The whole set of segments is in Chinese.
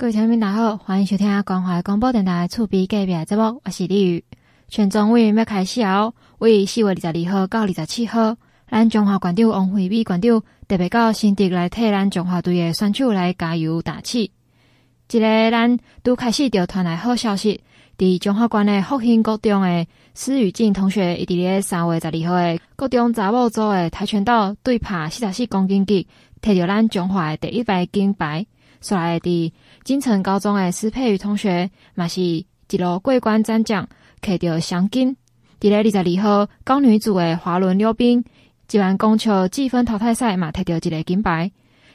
各位听众大家好，欢迎收听关怀广播电台厝边隔壁节目，我是李宇。全中运要开始哦，为四月二十二号到二十七号，咱中华馆长王惠美馆长特别到新竹来替咱中华队的选手来加油打气。一个咱都开始就传来好消息，伫中华馆的复兴国中的施雨静同学，伊伫咧三月十二号的高中查某组的跆拳道对拍四十四公斤级，摕到咱中华的第一块金牌。所来伫金城高中的施佩瑜同学，嘛是一路过关斩将，摕到双金。伫咧二十二号高女组的滑轮溜冰，一万公尺计分淘汰赛嘛，摕到一个金牌。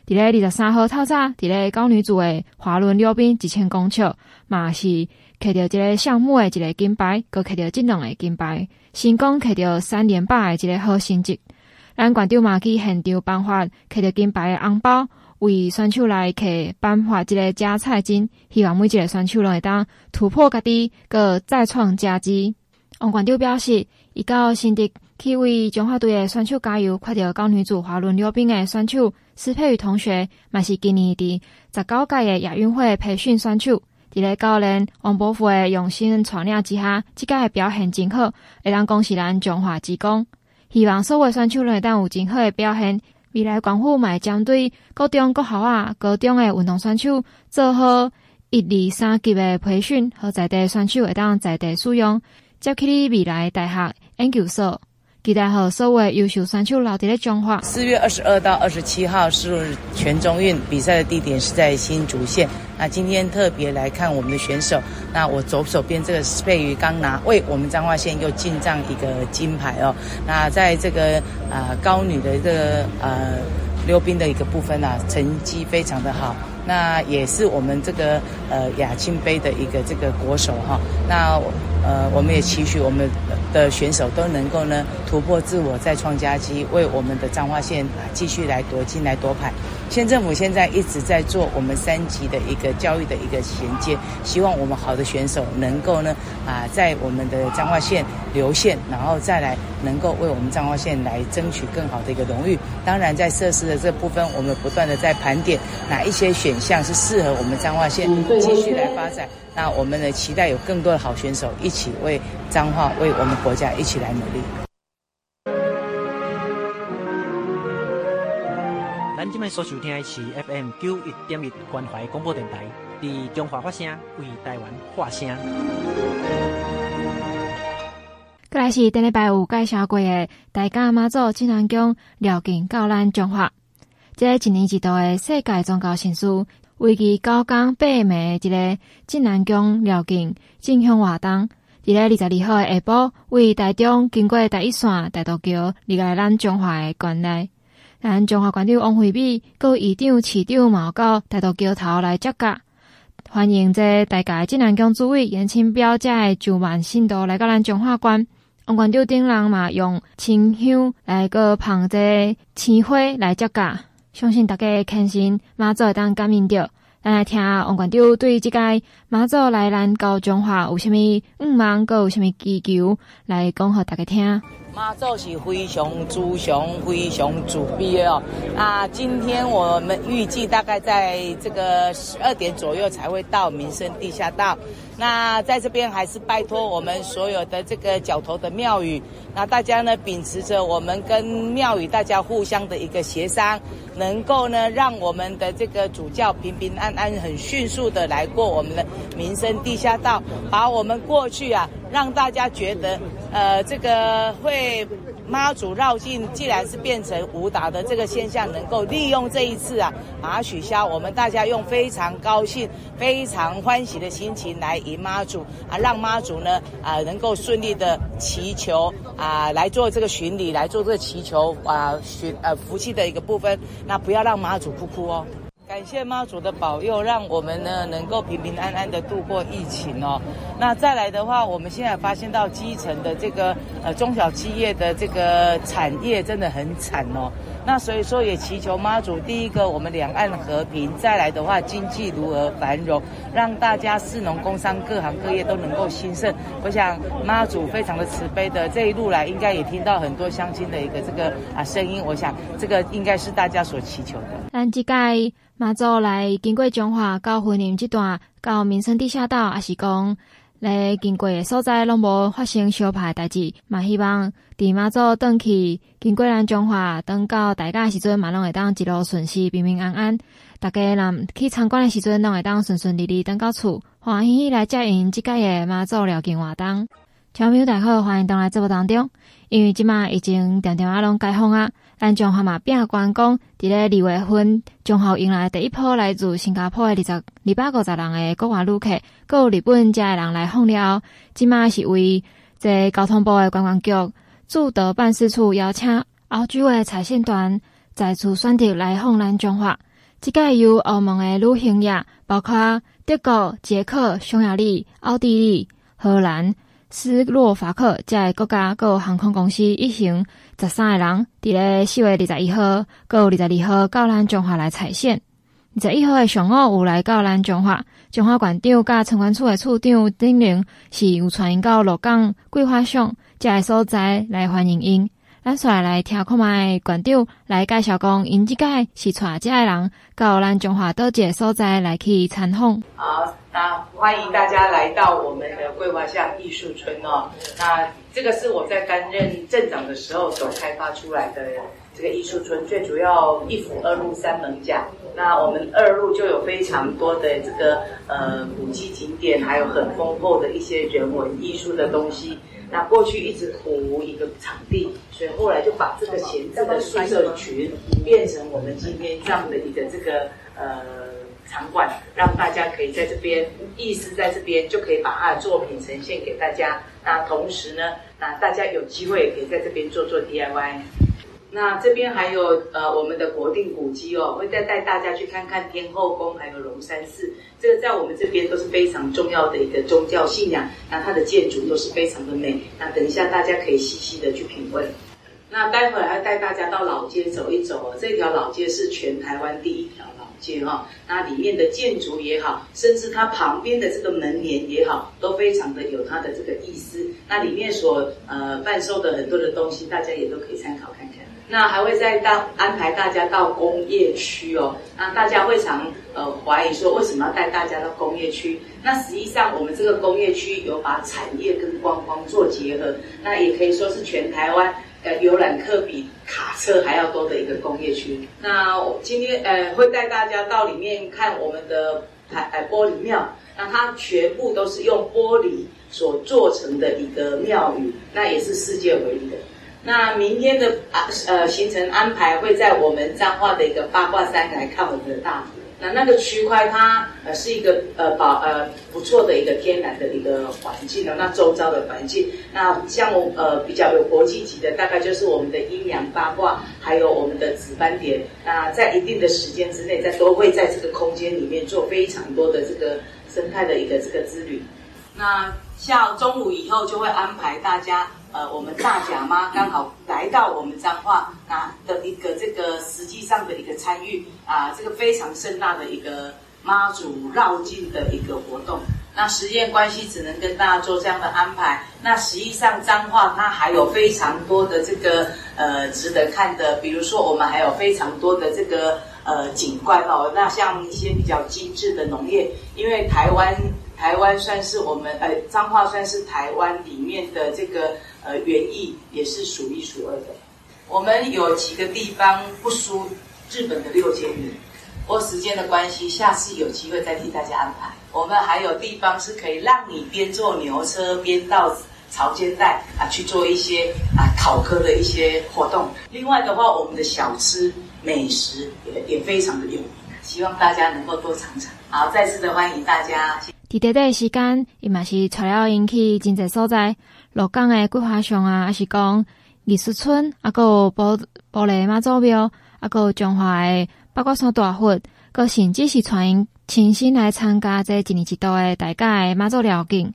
伫咧二十三号透早，伫咧高女组的滑轮溜冰一千公尺，嘛是摕到一个项目的一个金牌，搁摕到这两个金牌，成功摕到三连霸的一个好成绩。咱馆长嘛去现场颁发摕到金牌的红包。为选手来去颁发一个加菜金，希望每一个选手拢会当突破家己，搁再创佳绩。王馆长表示，伊到新竹去为中华队的选手加油，看到高女组滑轮溜冰的选手施佩宇同学，嘛是今年的十九届的亚运会培训选手。伫咧教练王伯父的用心传领之下，即届表现真好，会当恭喜咱中华职工。希望所有选手拢会当有真好的表现。未来广府嘛会针对高中、国校啊、高中的运动选手做好一二三级的培训，和在地选手会当在地使用，接去你未来大学研究所。期待和所有优秀选手留伫咧中华。四月二十二到二十七号是全中运比赛的地点是在新竹县。那今天特别来看我们的选手。那我左手边这个是佩瑜刚拿为我们彰化县又进账一个金牌哦。那在这个啊、高女的一个呃溜冰的一个部分啊，成绩非常的好。那也是我们这个呃亚青杯的一个这个国手哈。那呃我们也期许我们。的选手都能够呢突破自我，再创佳绩，为我们的彰化县啊继续来夺金、来夺牌。县政府现在一直在做我们三级的一个教育的一个衔接，希望我们好的选手能够呢啊在我们的彰化县留县，然后再来能够为我们彰化县来争取更好的一个荣誉。当然，在设施的这部分，我们不断的在盘点哪一些选项是适合我们彰化县继续来发展。那我们呢期待有更多的好选手一起为彰化、为我们国家一起来努力。咱今麦所收听的是 FM 九一点一关怀广播电台，伫中华发声，为台湾发声。过来是顶礼拜有介绍过的大甲妈祖镇澜宫绕境到咱中华，这一年一度的世界宗教盛事。为期九天八暝的一个镇澜宫绕境进香活动，伫咧二十二号下晡，为台中经过第一线大渡桥，离开咱中华的关内。咱中华馆长王惠美，阁议长、市长嘛到大渡桥头来接驾，欢迎这大甲镇澜宫主委颜清标这的九万信徒来到咱中华馆。王馆长顶人嘛用清香来个捧这鲜花来接驾。相信大家肯心马祖会当感应着，咱来听王馆长对即个马祖来咱高中华有啥物愿望，阁有啥物祈求来讲互大家听。妈祖是非常慈祥、非常慈悲的哦。那今天我们预计大概在这个十二点左右才会到民生地下道。那在这边还是拜托我们所有的这个角头的庙宇，那大家呢秉持着我们跟庙宇大家互相的一个协商，能够呢让我们的这个主教平平安安、很迅速的来过我们的民生地下道，把我们过去啊让大家觉得呃这个会。妈祖绕境，既然是变成武打的这个现象，能够利用这一次啊，把它取消，我们大家用非常高兴、非常欢喜的心情来迎妈祖啊，让妈祖呢啊能够顺利的祈求啊来做这个巡礼，来做这个祈求啊寻呃福气的一个部分，那不要让妈祖哭哭哦。感谢妈祖的保佑，让我们呢能够平平安安的度过疫情哦。那再来的话，我们现在发现到基层的这个呃中小企业的这个产业真的很惨哦。那所以说也祈求妈祖，第一个我们两岸和平，再来的话经济如何繁荣，让大家士农工商各行各业都能够兴盛。我想妈祖非常的慈悲的，这一路来应该也听到很多乡亲的一个这个啊声音。我想这个应该是大家所祈求的。咱这届妈祖来经过中华到云林这段到民生地下道，也是讲。来经过的所在拢无发生相拍代志，嘛希望伫妈祖转去经过咱中华等到大家的时阵，嘛拢会当一路顺遂平平安安。大家人去参观的时阵，拢会当顺顺利利转到厝，欢喜喜来接应即届的妈祖绕境活动。听众朋友大家好，欢迎登来节目当中，因为即马已经点点啊拢解封啊。咱中华嘛变关公，伫咧二月份，中华迎来第一波来自新加坡的二十二百五十人的国外旅客，搁有日本遮的人来访了。即马是为这交通部诶观光局驻德办事处邀请欧洲的采线团再次选择来访咱中华。即个由欧盟的旅行业，包括德国、捷克、匈牙利、奥地利、荷兰。斯洛伐克这个国家，各航空公司一行十三个人，伫咧四月二十一号，各二十二号到咱中华来采线。二十一号的上午有来到咱中华，中华馆长甲城管处的处长丁玲是有传因到鹿港桂花巷这个所在来欢迎因。咱先来来听看卖馆长来介绍讲，因即个是带这个人到咱中华倒一个所在来去参访。好。那欢迎大家来到我们的桂花巷艺术村哦。那这个是我在担任镇长的时候所开发出来的这个艺术村，最主要一府二路三门甲。那我们二路就有非常多的这个呃古迹景点，还有很丰厚的一些人文艺术的东西。那过去一直苦无一个场地，所以后来就把这个闲置的宿舍群变成我们今天这样的一个这个呃。场馆让大家可以在这边，意思在这边就可以把他的作品呈现给大家。那同时呢，那大家有机会也可以在这边做做 DIY。那这边还有呃我们的国定古迹哦，会再带大家去看看天后宫，还有龙山寺。这个在我们这边都是非常重要的一个宗教信仰。那它的建筑都是非常的美。那等一下大家可以细细的去品味。那待会儿还带大家到老街走一走哦，这条老街是全台湾第一条老街。哈，那里面的建筑也好，甚至它旁边的这个门帘也好，都非常的有它的这个意思。那里面所呃贩售的很多的东西，大家也都可以参考看看。那还会再到安排大家到工业区哦。那大家会常呃怀疑说，为什么要带大家到工业区？那实际上我们这个工业区有把产业跟观光做结合，那也可以说是全台湾。呃，游览客比卡车还要多的一个工业区。那我今天呃会带大家到里面看我们的台呃玻璃庙。那它全部都是用玻璃所做成的一个庙宇，那也是世界唯一的。那明天的啊呃行程安排会在我们彰化的一个八卦山来看我们的大佛。那那个区块它呃是一个呃保呃不错的一个天然的一个环境的，那周遭的环境，那像我呃比较有国际级的，大概就是我们的阴阳八卦，还有我们的紫斑蝶，那在一定的时间之内，在都会在这个空间里面做非常多的这个生态的一个这个之旅。那像中午以后就会安排大家。呃，我们大甲妈刚好来到我们彰化啊的一个这个实际上的一个参与啊，这个非常盛大的一个妈祖绕境的一个活动。那时间关系，只能跟大家做这样的安排。那实际上彰化它还有非常多的这个呃值得看的，比如说我们还有非常多的这个呃景观哦。那像一些比较精致的农业，因为台湾台湾算是我们呃彰化算是台湾里面的这个。呃，园艺也是数一数二的。我们有几个地方不输日本的六千里。或时间的关系，下次有机会再替大家安排。我们还有地方是可以让你边坐牛车边到潮间带啊去做一些啊考科的一些活动。另外的话，我们的小吃美食也也非常的有名，希望大家能够多尝尝。好，再次的欢迎大家。地点的时间，伊嘛是带了引起真济所在。鹿港的桂花巷啊，还是讲艺术村，啊，个玻玻璃妈祖庙，啊，个中华的八卦山大佛，个甚至是传因亲身来参加这一年一度的大甲的妈祖绕境。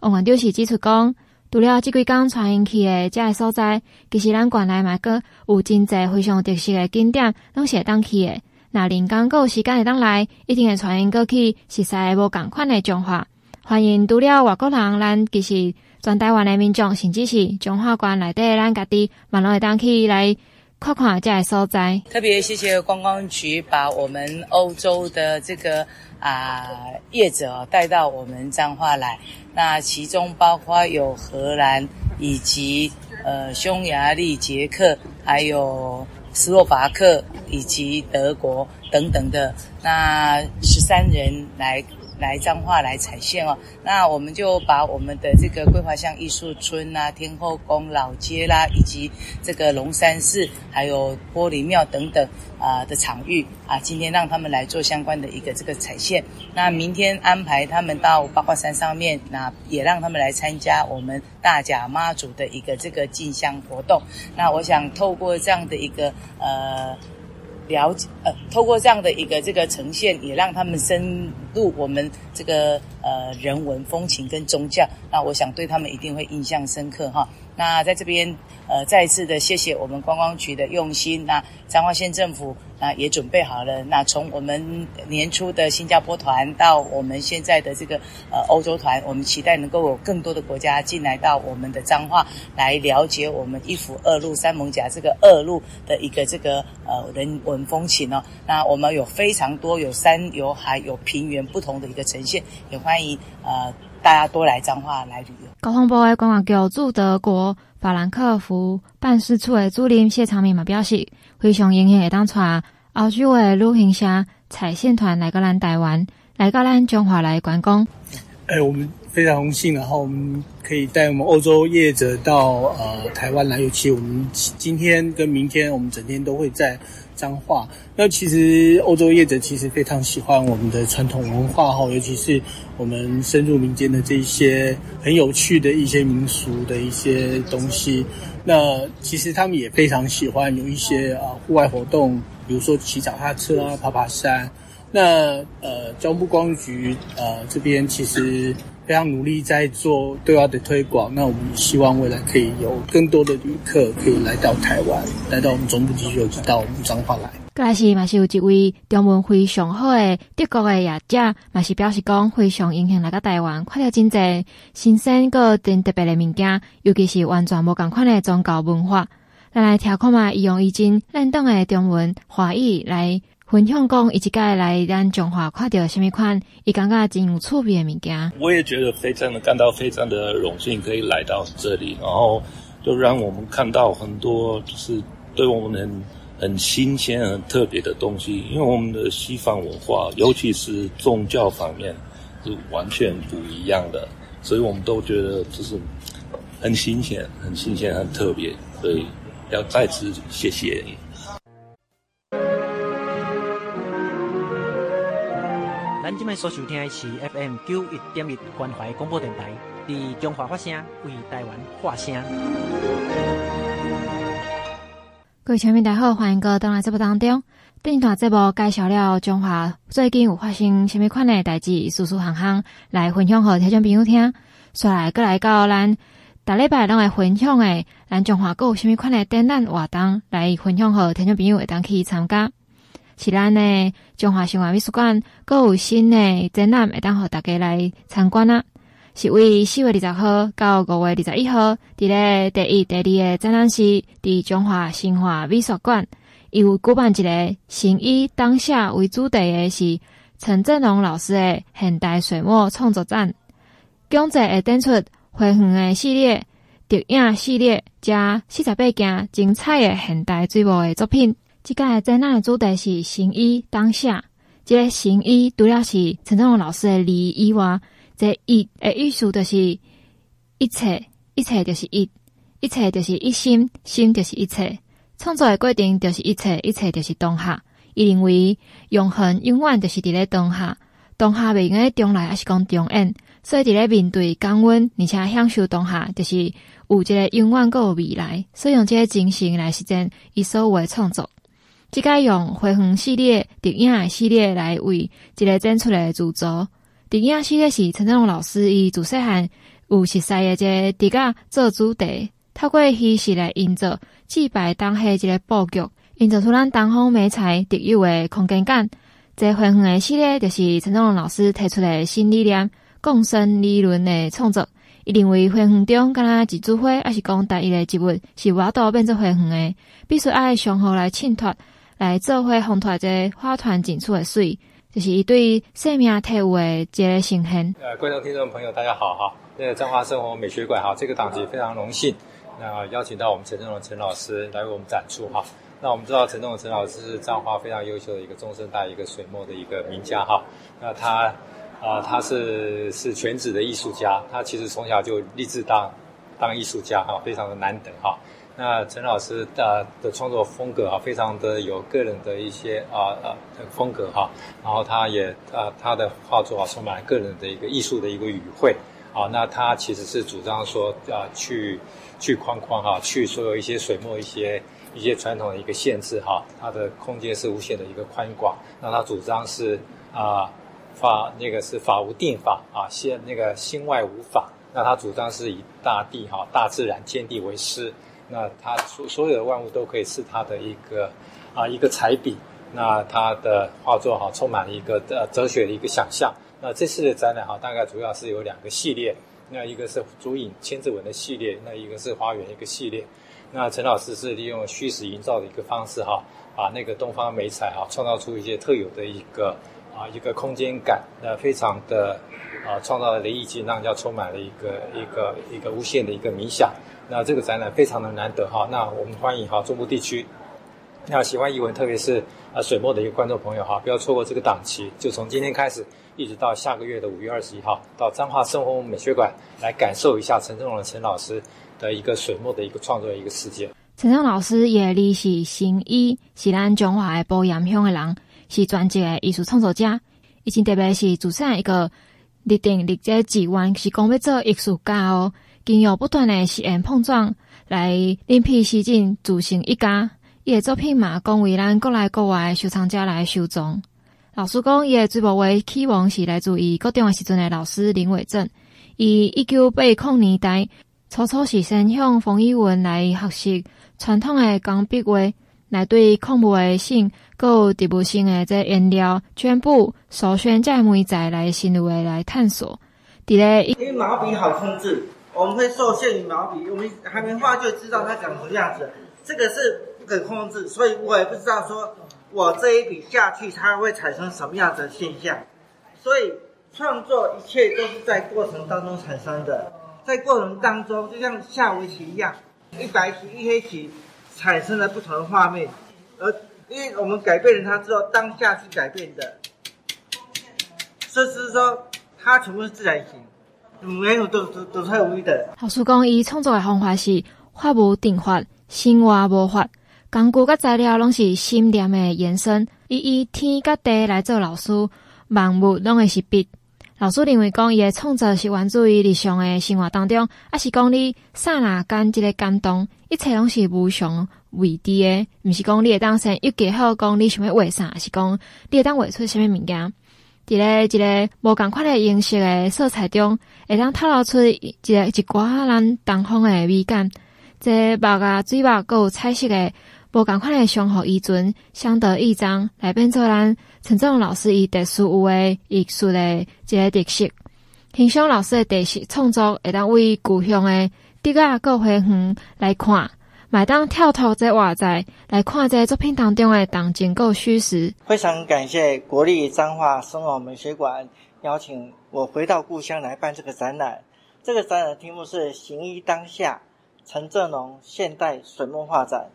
王馆长是指出讲，除了即几工带因去诶遮个所在，其实咱县内嘛阁有真侪非常特色诶景点，拢是会当去诶。那林刚够有时间会当来，一定会传因过去熟悉无共款诶彰化。欢迎除了外国人，咱其实全台湾诶民众，甚至是彰化县内底咱家己，嘛拢会当去来看看这个所在。特别谢谢观光局把我们欧洲的这个啊业者带到我们彰化来，那其中包括有荷兰以及呃匈牙利、捷克，还有斯洛伐克以及德国等等的，那十三人来。来彰化来踩线哦，那我们就把我们的这个桂花巷艺术村呐、啊、天后宫老街啦，以及这个龙山寺，还有玻璃庙等等啊、的场域啊，今天让他们来做相关的一个这个踩线。那明天安排他们到八卦山上面，那也让他们来参加我们大甲妈祖的一个这个进香活动。那我想透过这样的一个呃。了解，呃，透过这样的一个这个呈现，也让他们深入我们这个呃人文风情跟宗教，那我想对他们一定会印象深刻哈。那在这边，呃，再一次的谢谢我们观光局的用心。那彰化县政府那也准备好了。那从我们年初的新加坡团到我们现在的这个呃欧洲团，我们期待能够有更多的国家进来到我们的彰化来了解我们一府二路三艋甲这个二路的一个这个呃人文风情哦。那我们有非常多有山有海有平原不同的一个呈现，也欢迎呃。大家多来彰化来旅游。高通部的观光局驻德国法兰克福办事处的主任谢长明嘛表示，非常荣幸会当带澳洲的旅行社采线团来到咱台湾，来到咱中华来观光。哎、我们非常荣幸，然后我们可以带我们欧洲业者到呃台湾来，尤其我们今天跟明天，我们整天都会在。彰化，那其实欧洲业者其实非常喜欢我们的传统文化哈，尤其是我们深入民间的这一些很有趣的一些民俗的一些东西。那其实他们也非常喜欢有一些啊户外活动，比如说骑脚踏车啊、爬爬山。那呃，交通部观光局呃这边其实。非常努力在做对外的推广，那我们希望未来可以有更多的旅客可以来到台湾，来到我们中部地区，尤其到我们彰化来。过来是嘛是有一位中文非常好的德国的业者，嘛是表示讲非常影响来到台湾，看到真济新鲜个真特别的物件，尤其是完全无共款的宗教文化。咱来听看嘛，伊用已经认同的中文华语来。分享讲，一届来咱彰化看到什么款，伊感觉真有趣味的物件。我也觉得非常的感到非常的荣幸，可以来到这里，然后就让我们看到很多就是对我们很很新鲜、很特别的东西。因为我们的西方文化，尤其是宗教方面，是完全不一样的，所以我们都觉得就是很新鲜、很新鲜、很特别。所以要再次谢谢你。咱今麦所收听的是 FM 九一点一关怀广播电台，伫中华发声，为台湾发声。各位乡民大家好，欢迎各位登来节目当中。顶一段节目介绍了中华最近有发生什么款的代志，事事行行来分享给听众朋友听。说来过来到咱大礼拜拢会分享的，咱彰化阁有什么款的展览活动来分享给听众朋友会当去参加。是咱呢，中华生活美术馆阁有新的展览，会当互大家来参观啊。是为四月二十号到五月二十一号，伫咧第一、第二个展览室伫中华新华美术馆，伊有举办一个“行医当下”为主题的，是陈振龙老师的现代水墨创作展。讲者会展出回园的系列、特影系列加四十八件精彩的现代水墨的作品。即个展览的主题是行医当下。即个行医除了是陈振龙老师的理以外，这医诶意思就是一切，一切就是一，一切就是一心，心就是一切。创作的过程就是一切，一切就是当下。伊认为永恒永远就是伫咧当下，当下袂用咧将来，抑是讲重演。所以伫咧面对降温，而且享受当下，就是有一个永远阁有未来。所以用即个精神来实践伊所有的创作。即个用回园系列、电影系列来为一个展出的主轴。电影系列是陈振龙老师伊自细汉有熟悉的一个迪迦做主题，透过叙事来营造祭拜当下一个布局，营造出咱东方美彩特有的空间感。这回园的系列就是陈宗龙老师提出的新理念——共生理论的创作。伊认为回园中，敢若一枝花，还是讲单一个植物，是无法度变做回园的，必须爱相互来衬托，来做回烘托这花团锦簇的水，就是伊对生命体悟的这个呈现。呃，观众听众朋友，大家好哈！那个彰化生活美学馆哈，这个档期非常荣幸，那邀请到我们陈宗龙陈老师来为我们展出哈。那我们知道陈宗龙陈老师是彰化非常优秀的一个中生代一个水墨的一个名家哈。那他啊、他是是全职的艺术家，他其实从小就立志当当艺术家哈，非常的难得哈。那陈老师的的创作风格啊，非常的有个人的一些啊啊风格哈。然后他也啊，他的画作啊，充满个人的一个艺术的一个语汇。好，那他其实是主张说，啊，去去框框哈，去所有一些水墨一些一些传统的一个限制哈，它的空间是无限的一个宽广。那他主张是啊，法那个是法无定法啊，心那个心外无法。那他主张是以大地哈、大自然天地为师，那他所所有的万物都可以是他的一个啊一个彩笔。那他的画作哈，充满了一个呃哲学的一个想象。那这次的展览哈，大概主要是有两个系列，那一个是竹影千字文的系列，那一个是花园一个系列。那陈老师是利用虚实营造的一个方式哈，把那个东方美彩哈，创造出一些特有的一个啊一个空间感，那非常的啊创造了意境，让人家充满了一个一个一个无限的一个冥想。那这个展览非常的难得哈，那我们欢迎哈中部地区。那喜欢艺文，特别是啊水墨的一个观众朋友哈，不要错过这个档期，就从今天开始，一直到下个月的五月二十一号，到彰化生活美学馆来感受一下陈宗龙陈老师的一个水墨的一个创作的一个世界。陈正老师也立是行医，是咱彰化的埔盐乡的人，是专职的艺术创作者，以前特别是主持人一个立定立这志愿，是讲要做艺术家哦，经由不断的实验碰撞，来另辟蹊径，组成一家。伊的作品嘛，讲为咱国内国外收藏家来收藏。老师讲，伊个最无话期望是来自于高中时阵的老师林伟正。伊一九八零年代初初是先向冯一文来学习传统的钢笔画，来对矿物的性，搁有植物性的这颜料、绢布、手宣这媒材来深入的来探索。伫咧，因为毛笔好控制，我们会受限于毛笔，我们还没画就知道它长什么样子。这个是。不可控制，所以我也不知道说，我这一笔下去，它会产生什么样的现象。所以创作一切都是在过程当中产生的，在过程当中，就像下围棋一样，一白棋一黑棋产生了不同的画面，而因为我们改变了它之后，当下是改变的，这是说它全部是自然形，没有都都都太无意的。老师讲，伊创作的方法是画无定法，心画无法。工具甲材料拢是心念的延伸，伊以天甲地来做老师，万物拢会是笔。老师认为讲伊的创作是源自于日常的生活当中，抑是讲你刹那间一个感动，一切拢是无常为地的，毋是讲你会当先预计好讲你想要画啥，是讲你会当画出什么物件。伫咧一个无共款的颜色的色彩中，会当透露出一个一寡咱东方的美感。这墨啊水墨，搁有彩色的。无共款的相互依存，相得益彰，来变做咱陈宗龙老师以特殊有诶艺术的一个特色。欣赏老师的特色创作，会当为故乡的迪亚各回园来看，买当跳脱这外在来看这作品当中的动静够虚实。非常感谢国立彰化生活美学馆邀请我回到故乡来办这个展览。这个展览的题目是“行医当下：陈政龙现代水墨画展”。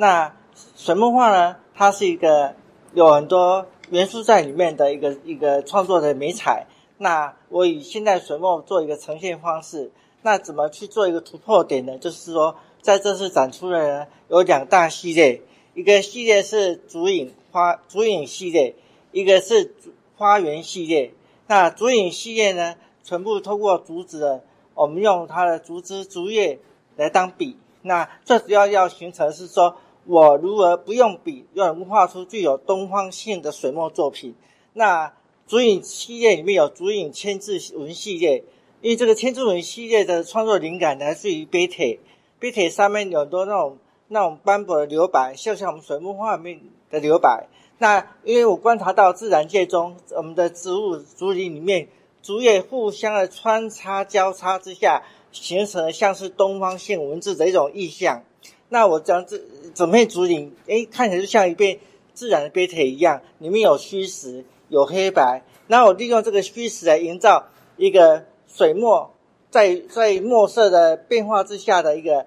那水墨画呢？它是一个有很多元素在里面的一个一个创作的媒材。那我以现代水墨做一个呈现方式，那怎么去做一个突破点呢？就是说，在这次展出的呢，有两大系列，一个系列是竹影花竹影系列，一个是花园系列。那竹影系列呢，全部通过竹子的，我们用它的竹枝竹叶来当笔。那最主要要形成是说。我如何不用笔，又能画出具有东方性的水墨作品？那竹影系列里面有竹影千字文系列，因为这个千字文系列的创作灵感来自于碑帖，碑帖上面有很多那种那种斑驳的留白，就像我们水墨画面的留白。那因为我观察到自然界中，我们的植物竹林里面竹叶互相的穿插交叉之下，形成了像是东方性文字的一种意象。那我将这整片竹林，诶，看起来就像一片自然的陂铁一样，里面有虚实，有黑白。那我利用这个虚实来营造一个。水墨在在墨色的变化之下的一个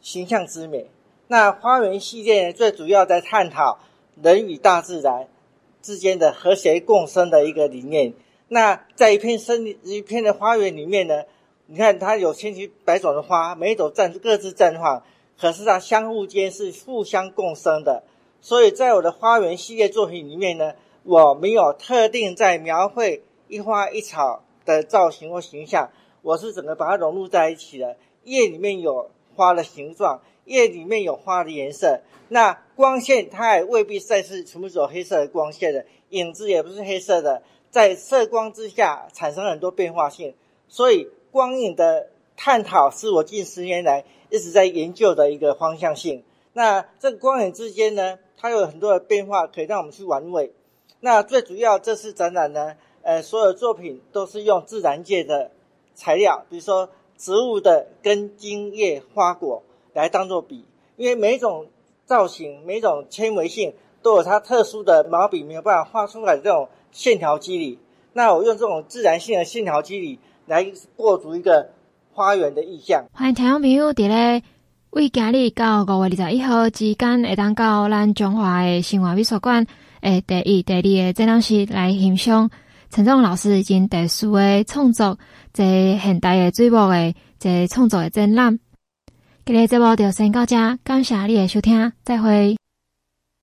形象之美。那花园系列，最主要在探讨人与大自然之间的和谐共生的一个理念。那在一片森林、一片的花园里面呢，你看它有千奇百种的花，每一种绽各自绽放，可是它相互间是互相共生的。所以在我的花园系列作品里面呢，我没有特定在描绘一花一草。的造型或形象，我是整个把它融入在一起的。叶里面有花的形状，叶里面有花的颜色。那光线它也未必再是全部走黑色的光线的，影子也不是黑色的，在色光之下产生很多变化性。所以光影的探讨是我近十年来一直在研究的一个方向性。那这个光影之间呢，它有很多的变化可以让我们去玩味。那最主要这次展览呢，呃，所有作品都是用自然界的材料，比如说植物的根茎叶花果来当做笔，因为每一种造型、每一种纤维性都有它特殊的毛笔没有办法画出来的这种线条肌理。那我用这种自然性的线条肌理来构筑一个花园的意象。欢迎听众朋友，伫咧为今日到五月二十一号之间，会当到咱中华的生活美术馆诶第一、第二的展览室来欣赏。陈宗老师已经特殊的创作，这现代的水墨的这创作的展览。今日节目就先到这，感谢你的收听，再会。